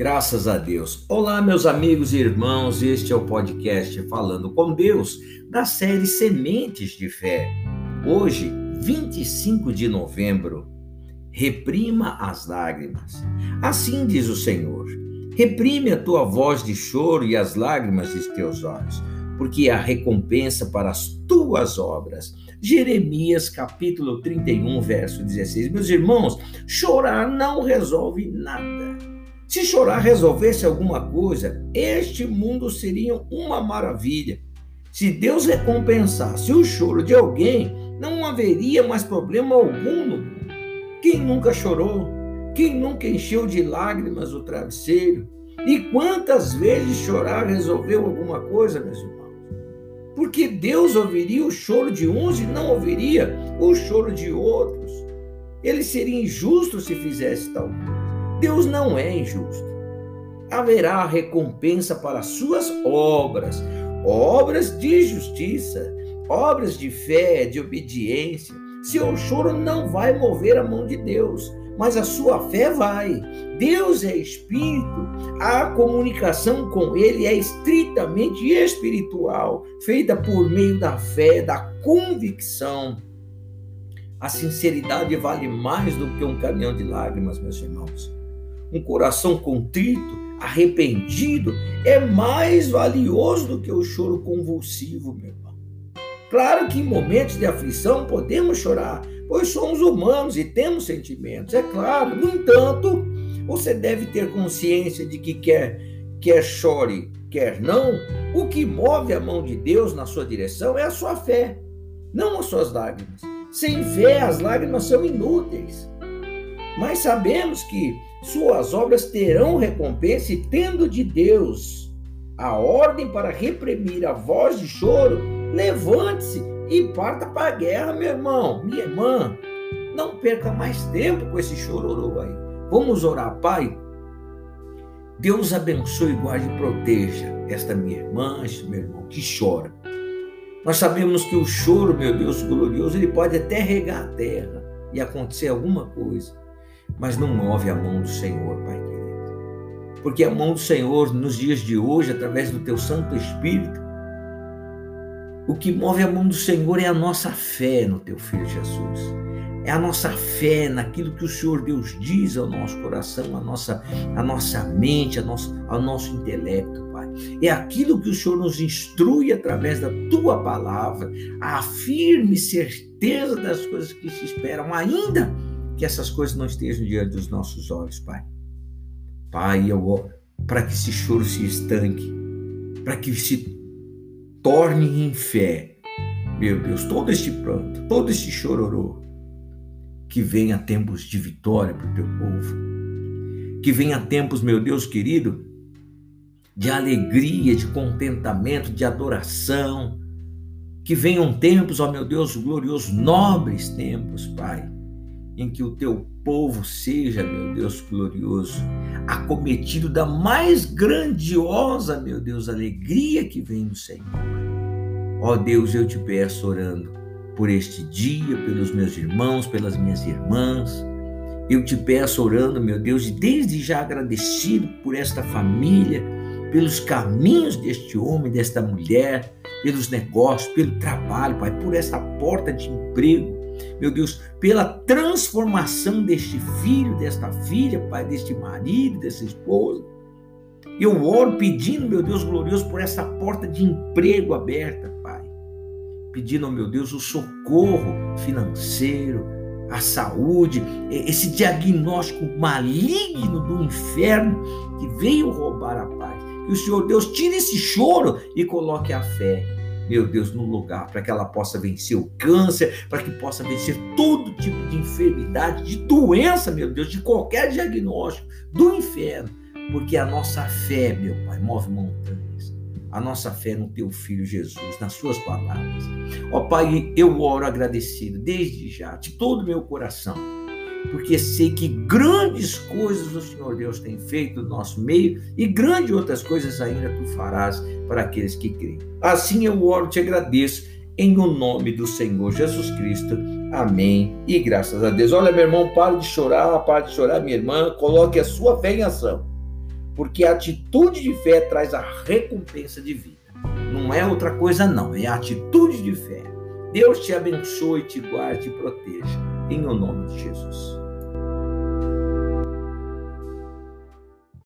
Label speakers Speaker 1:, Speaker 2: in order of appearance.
Speaker 1: Graças a Deus. Olá, meus amigos e irmãos, este é o podcast Falando com Deus, da série Sementes de Fé. Hoje, 25 de novembro, reprima as lágrimas. Assim diz o Senhor: reprime a tua voz de choro e as lágrimas de teus olhos, porque há recompensa para as tuas obras. Jeremias capítulo 31, verso 16. Meus irmãos, chorar não resolve nada. Se chorar resolvesse alguma coisa, este mundo seria uma maravilha. Se Deus recompensasse o choro de alguém, não haveria mais problema algum no mundo. Quem nunca chorou? Quem nunca encheu de lágrimas o travesseiro? E quantas vezes chorar resolveu alguma coisa, meus irmãos? Porque Deus ouviria o choro de uns e não ouviria o choro de outros. Ele seria injusto se fizesse tal coisa. Deus não é injusto. Haverá recompensa para suas obras, obras de justiça, obras de fé, de obediência. Seu choro não vai mover a mão de Deus, mas a sua fé vai. Deus é espírito, a comunicação com ele é estritamente espiritual, feita por meio da fé, da convicção. A sinceridade vale mais do que um caminhão de lágrimas, meus irmãos um coração contrito, arrependido, é mais valioso do que o choro convulsivo, meu irmão. Claro que em momentos de aflição podemos chorar, pois somos humanos e temos sentimentos, é claro. No entanto, você deve ter consciência de que quer, quer chore, quer não, o que move a mão de Deus na sua direção é a sua fé, não as suas lágrimas. Sem fé, as lágrimas são inúteis. Mas sabemos que suas obras terão recompensa e tendo de Deus a ordem para reprimir a voz de choro, levante-se e parta para a guerra, meu irmão, minha irmã. Não perca mais tempo com esse chororô aí. Vamos orar, Pai. Deus abençoe, guarde e proteja esta minha irmã, este meu irmão que chora. Nós sabemos que o choro, meu Deus glorioso, ele pode até regar a terra e acontecer alguma coisa mas não move a mão do Senhor, Pai querido. Porque a mão do Senhor, nos dias de hoje, através do Teu Santo Espírito, o que move a mão do Senhor é a nossa fé no Teu Filho Jesus. É a nossa fé naquilo que o Senhor Deus diz ao nosso coração, a nossa, a nossa mente, a nosso, ao nosso intelecto, Pai. É aquilo que o Senhor nos instrui através da Tua palavra, a firme certeza das coisas que se esperam, ainda que essas coisas não estejam diante dos nossos olhos, Pai. Pai, eu para que esse choro se estanque, para que se torne em fé, meu Deus, todo este pranto, todo este chororô, que venha tempos de vitória para o teu povo, que venha tempos, meu Deus querido, de alegria, de contentamento, de adoração, que venham tempos, ó meu Deus glorioso, nobres tempos, Pai em que o teu povo seja, meu Deus glorioso, acometido da mais grandiosa, meu Deus, alegria que vem do Senhor. Ó Deus, eu te peço orando por este dia, pelos meus irmãos, pelas minhas irmãs. Eu te peço orando, meu Deus, e desde já agradecido por esta família, pelos caminhos deste homem, desta mulher, pelos negócios, pelo trabalho, Pai, por esta porta de emprego meu Deus, pela transformação deste filho, desta filha, Pai, deste marido, dessa esposa. Eu oro pedindo, meu Deus glorioso, por essa porta de emprego aberta, Pai. Pedindo, meu Deus, o socorro financeiro, a saúde, esse diagnóstico maligno do inferno que veio roubar a paz. Que o Senhor Deus tire esse choro e coloque a fé meu Deus, no lugar, para que ela possa vencer o câncer, para que possa vencer todo tipo de enfermidade, de doença, meu Deus, de qualquer diagnóstico do inferno, porque a nossa fé, meu Pai, move montanhas. A nossa fé no teu filho Jesus, nas suas palavras. Ó Pai, eu oro agradecido desde já, de todo o meu coração porque sei que grandes coisas o Senhor Deus tem feito no nosso meio e grandes outras coisas ainda tu farás para aqueles que creem. Assim eu oro e te agradeço em o nome do Senhor Jesus Cristo. Amém. E graças a Deus. Olha, meu irmão, pare de chorar, pare de chorar, minha irmã, coloque a sua fé em ação porque a atitude de fé traz a recompensa de vida. Não é outra coisa, não, é a atitude de fé. Deus te abençoe, te guarde e proteja. Em o nome de Jesus.